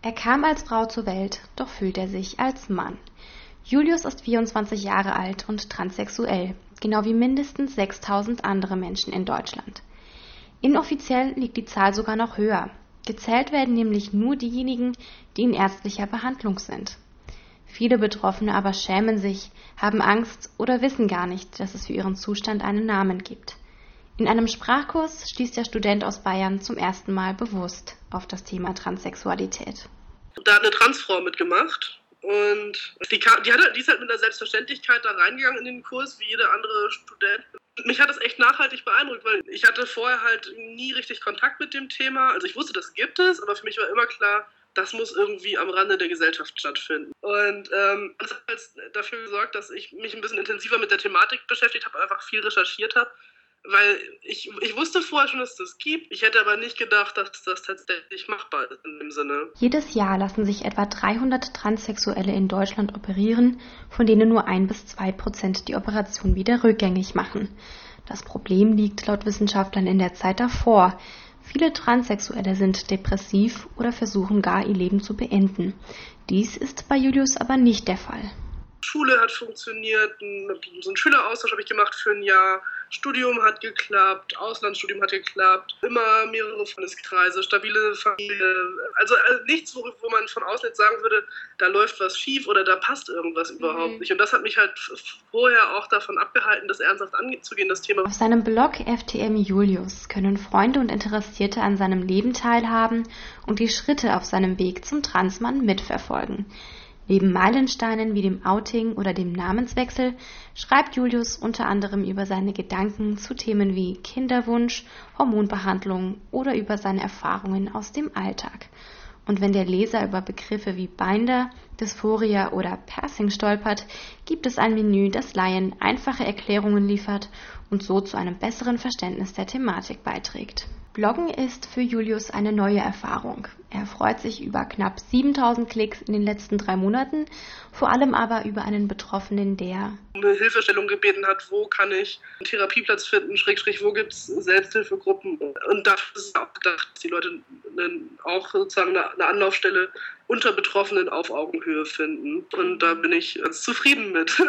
Er kam als Frau zur Welt, doch fühlt er sich als Mann. Julius ist 24 Jahre alt und transsexuell, genau wie mindestens 6000 andere Menschen in Deutschland. Inoffiziell liegt die Zahl sogar noch höher. Gezählt werden nämlich nur diejenigen, die in ärztlicher Behandlung sind. Viele Betroffene aber schämen sich, haben Angst oder wissen gar nicht, dass es für ihren Zustand einen Namen gibt. In einem Sprachkurs stieß der Student aus Bayern zum ersten Mal bewusst auf das Thema Transsexualität. Da hat eine Transfrau mitgemacht und die, kam, die, hat, die ist halt mit einer Selbstverständlichkeit da reingegangen in den Kurs, wie jeder andere Student. Mich hat das echt nachhaltig beeindruckt, weil ich hatte vorher halt nie richtig Kontakt mit dem Thema. Also ich wusste, das gibt es, aber für mich war immer klar, das muss irgendwie am Rande der Gesellschaft stattfinden. Und ähm, das hat dafür gesorgt, dass ich mich ein bisschen intensiver mit der Thematik beschäftigt habe, einfach viel recherchiert habe. Weil ich, ich wusste vorher schon, dass es das gibt. Ich hätte aber nicht gedacht, dass das tatsächlich machbar ist in dem Sinne. Jedes Jahr lassen sich etwa 300 Transsexuelle in Deutschland operieren, von denen nur ein bis zwei Prozent die Operation wieder rückgängig machen. Das Problem liegt laut Wissenschaftlern in der Zeit davor. Viele Transsexuelle sind depressiv oder versuchen gar ihr Leben zu beenden. Dies ist bei Julius aber nicht der Fall. Schule hat funktioniert, so einen Schüleraustausch habe ich gemacht für ein Jahr, Studium hat geklappt, Auslandsstudium hat geklappt, immer mehrere Freundeskreise, stabile Familie. Also, also nichts, wo, wo, man von außen jetzt sagen würde, da läuft was schief oder da passt irgendwas überhaupt mhm. nicht. Und das hat mich halt vorher auch davon abgehalten, das ernsthaft anzugehen, das Thema. Auf seinem Blog FTM Julius können Freunde und Interessierte an seinem Leben teilhaben und die Schritte auf seinem Weg zum Transmann mitverfolgen. Neben Meilensteinen wie dem Outing oder dem Namenswechsel schreibt Julius unter anderem über seine Gedanken zu Themen wie Kinderwunsch, Hormonbehandlung oder über seine Erfahrungen aus dem Alltag. Und wenn der Leser über Begriffe wie Binder, Dysphoria oder Passing stolpert, gibt es ein Menü, das Laien einfache Erklärungen liefert und so zu einem besseren Verständnis der Thematik beiträgt. Bloggen ist für Julius eine neue Erfahrung. Er freut sich über knapp 7000 Klicks in den letzten drei Monaten, vor allem aber über einen Betroffenen, der eine Hilfestellung gebeten hat, wo kann ich einen Therapieplatz finden, Schrägstrich, wo gibt es Selbsthilfegruppen. Und dafür ist es auch gedacht, dass die Leute auch sozusagen eine Anlaufstelle unter Betroffenen auf Augenhöhe finden. Und da bin ich zufrieden mit.